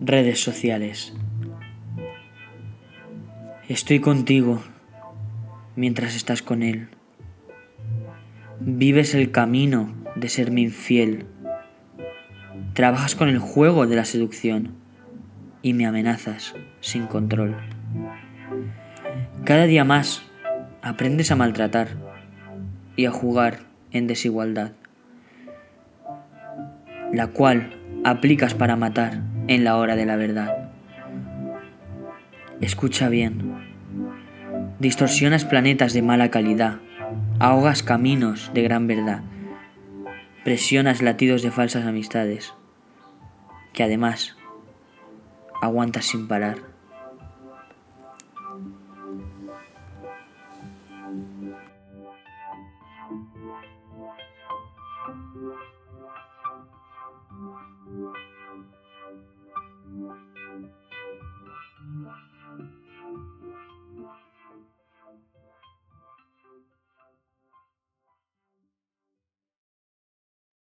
Redes sociales. Estoy contigo mientras estás con él. Vives el camino de serme infiel. Trabajas con el juego de la seducción y me amenazas sin control. Cada día más aprendes a maltratar y a jugar en desigualdad, la cual aplicas para matar en la hora de la verdad. Escucha bien. Distorsionas planetas de mala calidad, ahogas caminos de gran verdad, presionas latidos de falsas amistades, que además aguantas sin parar.